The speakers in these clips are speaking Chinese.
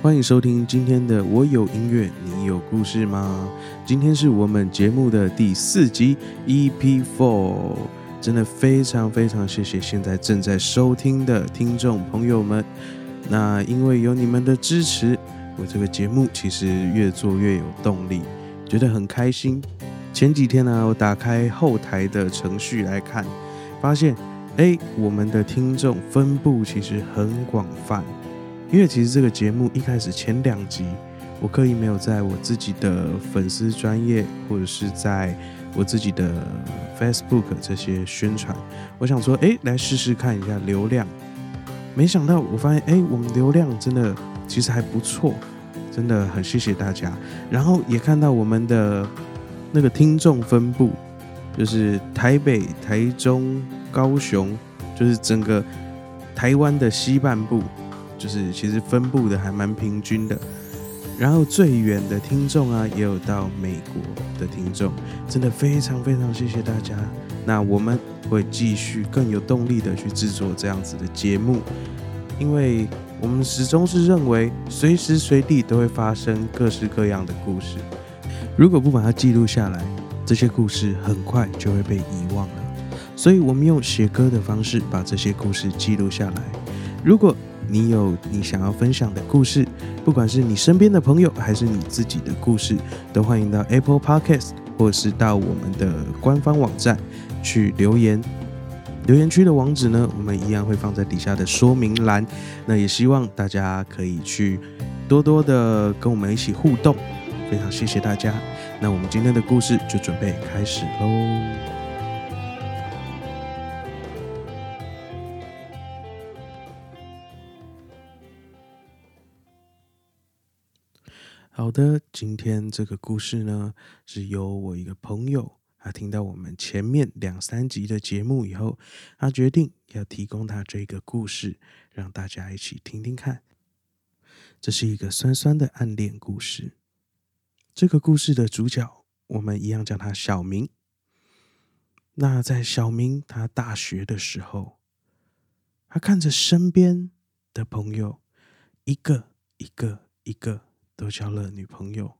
欢迎收听今天的《我有音乐，你有故事吗》？今天是我们节目的第四集 EP Four，真的非常非常谢谢现在正在收听的听众朋友们。那因为有你们的支持，我这个节目其实越做越有动力，觉得很开心。前几天呢，我打开后台的程序来看，发现哎，我们的听众分布其实很广泛。因为其实这个节目一开始前两集，我刻意没有在我自己的粉丝专业或者是在我自己的 Facebook 这些宣传，我想说，哎，来试试看一下流量。没想到我发现，哎，我们流量真的其实还不错，真的很谢谢大家。然后也看到我们的那个听众分布，就是台北、台中、高雄，就是整个台湾的西半部。就是其实分布的还蛮平均的，然后最远的听众啊，也有到美国的听众，真的非常非常谢谢大家。那我们会继续更有动力的去制作这样子的节目，因为我们始终是认为随时随地都会发生各式各样的故事，如果不把它记录下来，这些故事很快就会被遗忘了。所以我们用写歌的方式把这些故事记录下来。如果你有你想要分享的故事，不管是你身边的朋友，还是你自己的故事，都欢迎到 Apple Podcast 或是到我们的官方网站去留言。留言区的网址呢，我们一样会放在底下的说明栏。那也希望大家可以去多多的跟我们一起互动，非常谢谢大家。那我们今天的故事就准备开始喽。好的，今天这个故事呢，是由我一个朋友，他听到我们前面两三集的节目以后，他决定要提供他这个故事，让大家一起听听看。这是一个酸酸的暗恋故事。这个故事的主角，我们一样叫他小明。那在小明他大学的时候，他看着身边的朋友，一个一个一个。都交了女朋友，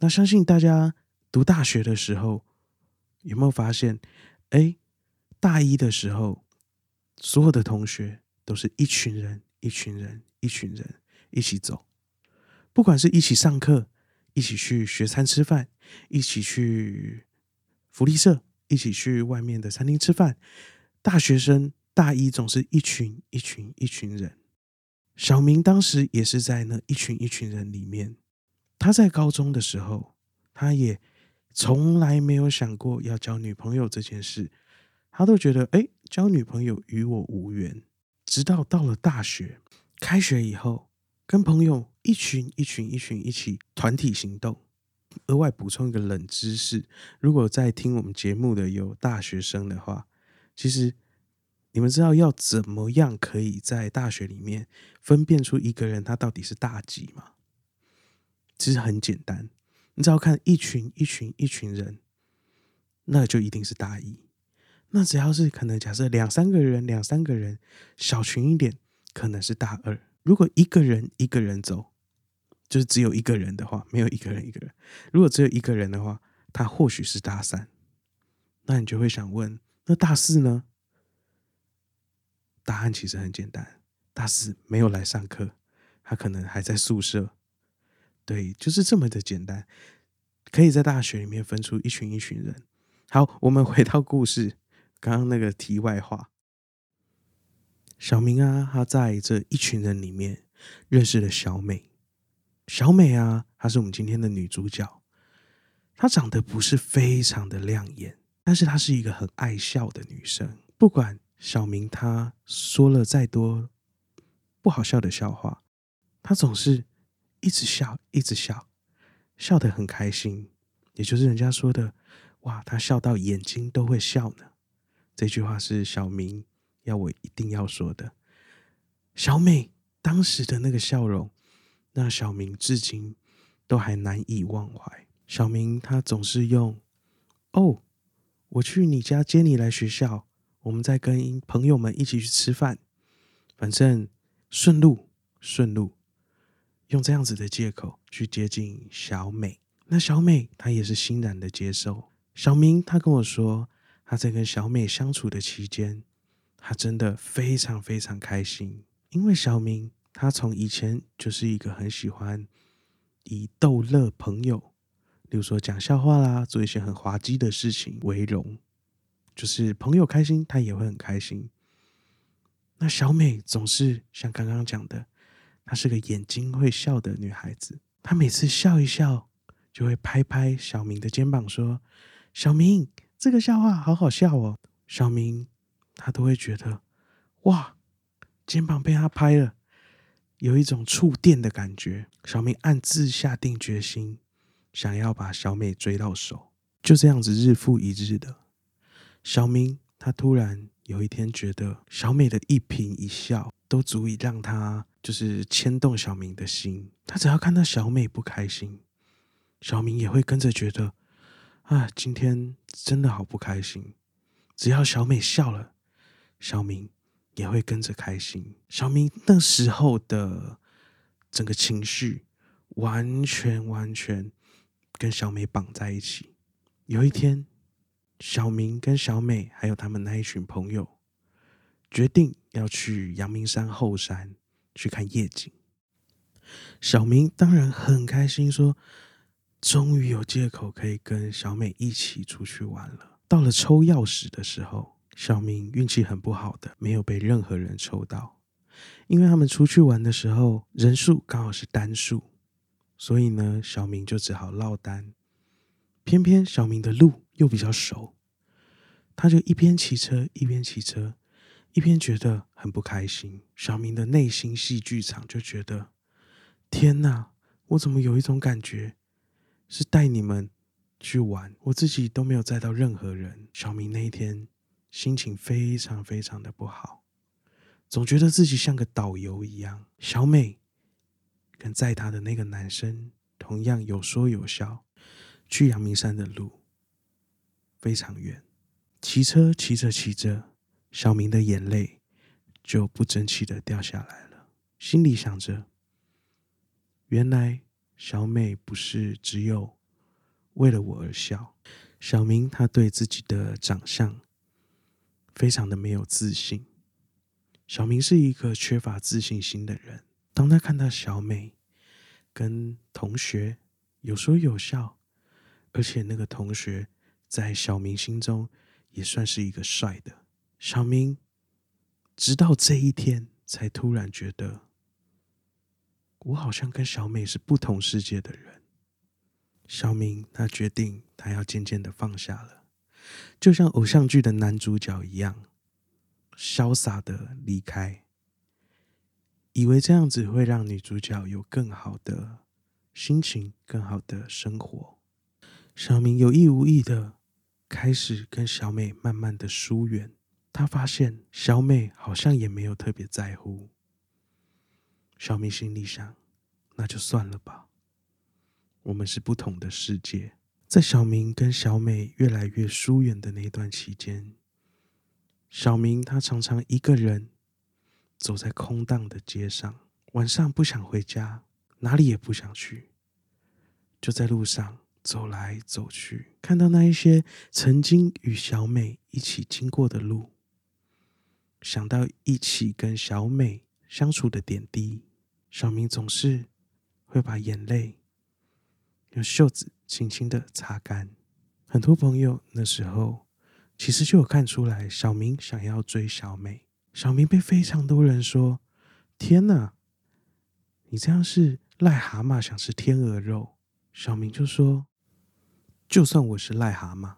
那相信大家读大学的时候有没有发现？哎，大一的时候，所有的同学都是一群人，一群人，一群人一起走，不管是一起上课，一起去学餐吃饭，一起去福利社，一起去外面的餐厅吃饭。大学生大一总是一群一群一群人。小明当时也是在那一群一群人里面。他在高中的时候，他也从来没有想过要交女朋友这件事。他都觉得，哎，交女朋友与我无缘。直到到了大学，开学以后，跟朋友一群一群一群一起团体行动。额外补充一个冷知识：如果在听我们节目的有大学生的话，其实。你们知道要怎么样可以在大学里面分辨出一个人他到底是大几吗？其实很简单，你只要看一群一群一群人，那就一定是大一。那只要是可能假设两三个人两三个人小群一点，可能是大二。如果一个人一个人走，就是只有一个人的话，没有一个人一个人。如果只有一个人的话，他或许是大三。那你就会想问，那大四呢？答案其实很简单，大四没有来上课，他可能还在宿舍。对，就是这么的简单，可以在大学里面分出一群一群人。好，我们回到故事，刚刚那个题外话，小明啊，他在这一群人里面认识了小美。小美啊，她是我们今天的女主角。她长得不是非常的亮眼，但是她是一个很爱笑的女生，不管。小明他说了再多不好笑的笑话，他总是一直笑，一直笑，笑得很开心。也就是人家说的“哇，他笑到眼睛都会笑呢”。这句话是小明要我一定要说的。小美当时的那个笑容，让小明至今都还难以忘怀。小明他总是用“哦，我去你家接你来学校。”我们在跟朋友们一起去吃饭，反正顺路顺路。用这样子的借口去接近小美。那小美她也是欣然的接受。小明他跟我说，他在跟小美相处的期间，他真的非常非常开心，因为小明他从以前就是一个很喜欢以逗乐朋友，例如说讲笑话啦，做一些很滑稽的事情为荣，就是朋友开心，他也会很开心。那小美总是像刚刚讲的，她是个眼睛会笑的女孩子，她每次笑一笑，就会拍拍小明的肩膀说：“小明，这个笑话好好笑哦。”小明他都会觉得哇，肩膀被他拍了，有一种触电的感觉。小明暗自下定决心，想要把小美追到手。就这样子，日复一日的，小明他突然。有一天，觉得小美的一颦一笑都足以让他就是牵动小明的心。他只要看到小美不开心，小明也会跟着觉得啊，今天真的好不开心。只要小美笑了，小明也会跟着开心。小明那时候的整个情绪，完全完全跟小美绑在一起。有一天。小明跟小美还有他们那一群朋友，决定要去阳明山后山去看夜景。小明当然很开心，说终于有借口可以跟小美一起出去玩了。到了抽钥匙的时候，小明运气很不好的，没有被任何人抽到，因为他们出去玩的时候人数刚好是单数，所以呢，小明就只好落单。偏偏小明的路又比较熟，他就一边骑车一边骑车，一边觉得很不开心。小明的内心戏剧场就觉得：天哪，我怎么有一种感觉是带你们去玩，我自己都没有载到任何人。小明那一天心情非常非常的不好，总觉得自己像个导游一样。小美跟载他的那个男生同样有说有笑。去阳明山的路非常远，骑车骑着骑着，小明的眼泪就不争气的掉下来了。心里想着，原来小美不是只有为了我而笑。小明他对自己的长相非常的没有自信。小明是一个缺乏自信心的人。当他看到小美跟同学有说有笑。而且那个同学在小明心中也算是一个帅的。小明直到这一天才突然觉得，我好像跟小美是不同世界的人。小明他决定，他要渐渐的放下了，就像偶像剧的男主角一样，潇洒的离开，以为这样子会让女主角有更好的心情，更好的生活。小明有意无意的开始跟小美慢慢的疏远，他发现小美好像也没有特别在乎。小明心里想，那就算了吧，我们是不同的世界。在小明跟小美越来越疏远的那段期间，小明他常常一个人走在空荡的街上，晚上不想回家，哪里也不想去，就在路上。走来走去，看到那一些曾经与小美一起经过的路，想到一起跟小美相处的点滴，小明总是会把眼泪用袖子轻轻的擦干。很多朋友那时候其实就有看出来，小明想要追小美。小明被非常多人说：“天哪，你这样是癞蛤蟆想吃天鹅肉。”小明就说。就算我是癞蛤蟆，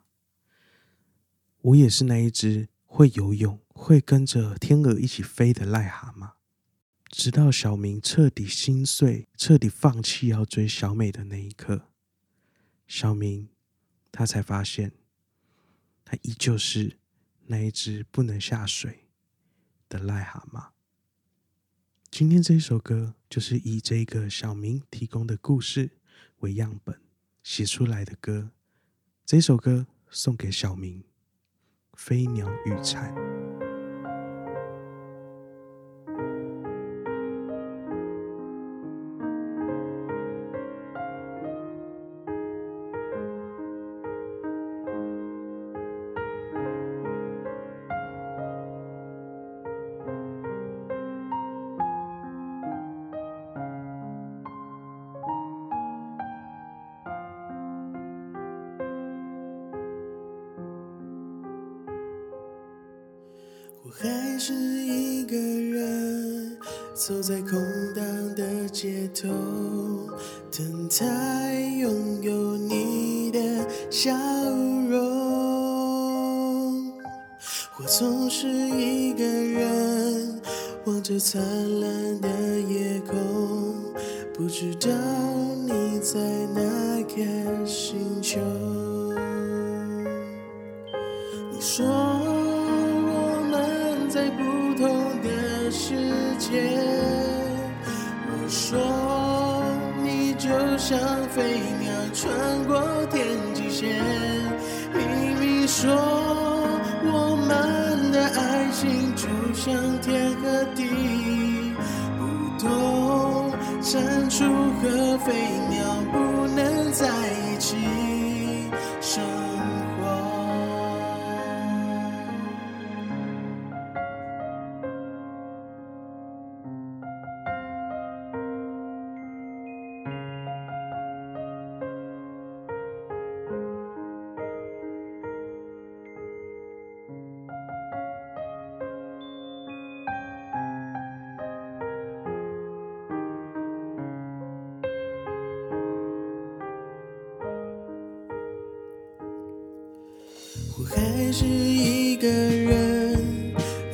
我也是那一只会游泳、会跟着天鹅一起飞的癞蛤蟆。直到小明彻底心碎、彻底放弃要追小美的那一刻，小明他才发现，他依旧是那一只不能下水的癞蛤蟆。今天这首歌就是以这个小明提供的故事为样本写出来的歌。这首歌送给小明，《飞鸟与蝉》。走在空荡的街头，等待拥有你的笑容。我总是一个人望着灿烂的夜空，不知道你在哪个星球。说你就像飞鸟穿过天际线，明明说我们的爱情就像天和地，不懂蟾蜍和飞鸟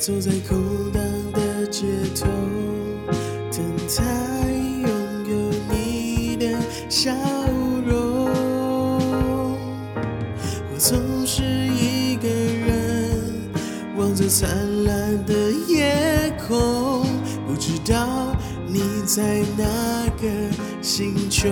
走在空荡的街头，等待拥有你的笑容。我总是一个人望着灿烂的夜空，不知道你在哪个星球。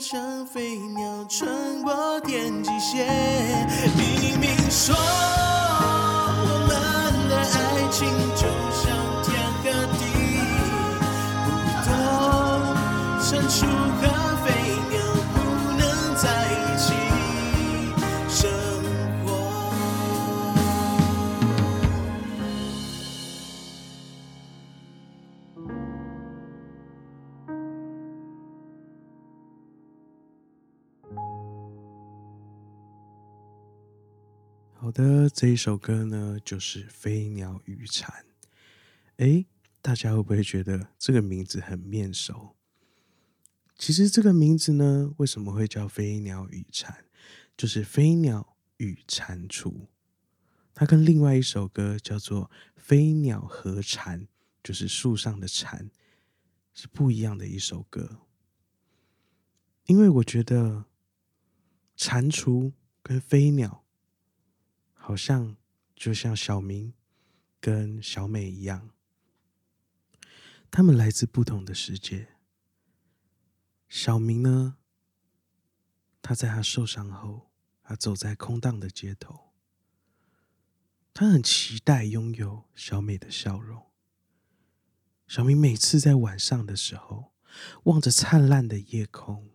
像飞鸟穿过天际线，明明说好的，这一首歌呢，就是《飞鸟与蝉》。诶，大家会不会觉得这个名字很面熟？其实这个名字呢，为什么会叫飞鸟与蝉？就是飞鸟与蟾蜍，它跟另外一首歌叫做《飞鸟和蝉》，就是树上的蝉，是不一样的一首歌。因为我觉得蟾蜍跟飞鸟好像就像小明跟小美一样，他们来自不同的世界。小明呢，他在他受伤后，他走在空荡的街头，他很期待拥有小美的笑容。小明每次在晚上的时候，望着灿烂的夜空，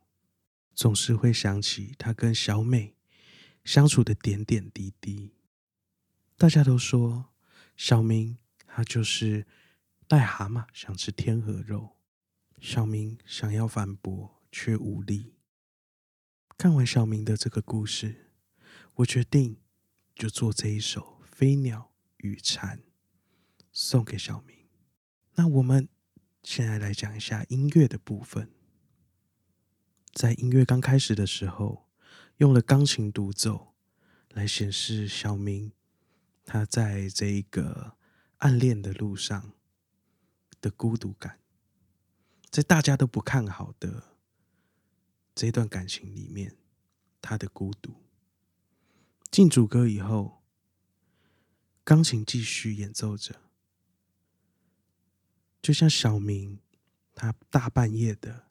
总是会想起他跟小美相处的点点滴滴。大家都说小明他就是癞蛤蟆想吃天鹅肉，小明想要反驳却无力。看完小明的这个故事，我决定就做这一首《飞鸟与蝉》送给小明。那我们现在来讲一下音乐的部分。在音乐刚开始的时候，用了钢琴独奏来显示小明他在这一个暗恋的路上的孤独感，在大家都不看好的这段感情里面，他的孤独。进主歌以后，钢琴继续演奏着，就像小明，他大半夜的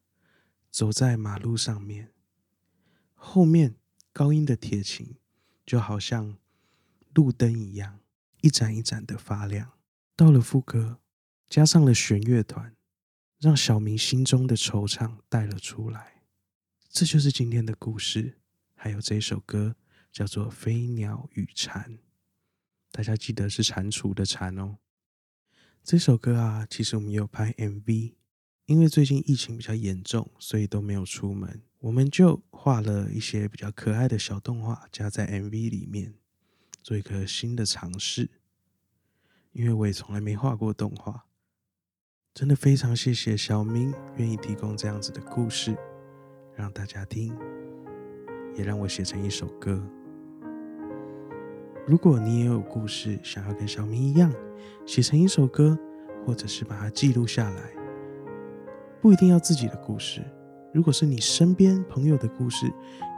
走在马路上面，后面高音的铁琴就好像路灯一样，一盏一盏的发亮。到了副歌，加上了弦乐团，让小明心中的惆怅带了出来。这就是今天的故事，还有这首歌叫做《飞鸟与蝉》，大家记得是蟾蜍的蟾哦。这首歌啊，其实我们有拍 MV，因为最近疫情比较严重，所以都没有出门，我们就画了一些比较可爱的小动画加在 MV 里面，做一个新的尝试。因为我也从来没画过动画，真的非常谢谢小明愿意提供这样子的故事让大家听，也让我写成一首歌。如果你也有故事想要跟小明一样写成一首歌，或者是把它记录下来，不一定要自己的故事，如果是你身边朋友的故事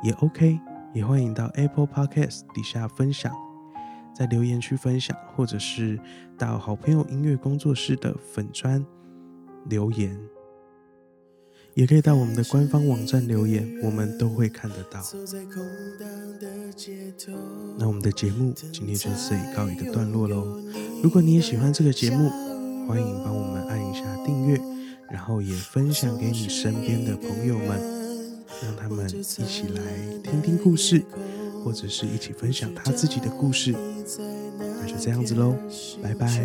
也 OK，也欢迎到 Apple Podcast 底下分享。在留言区分享，或者是到好朋友音乐工作室的粉砖留言，也可以到我们的官方网站留言，我们都会看得到。那我们的节目今天就这里告一个段落喽。如果你也喜欢这个节目，欢迎帮我们按一下订阅，然后也分享给你身边的朋友们，让他们一起来听听故事。或者是一起分享他自己的故事，那就这样子喽，拜拜。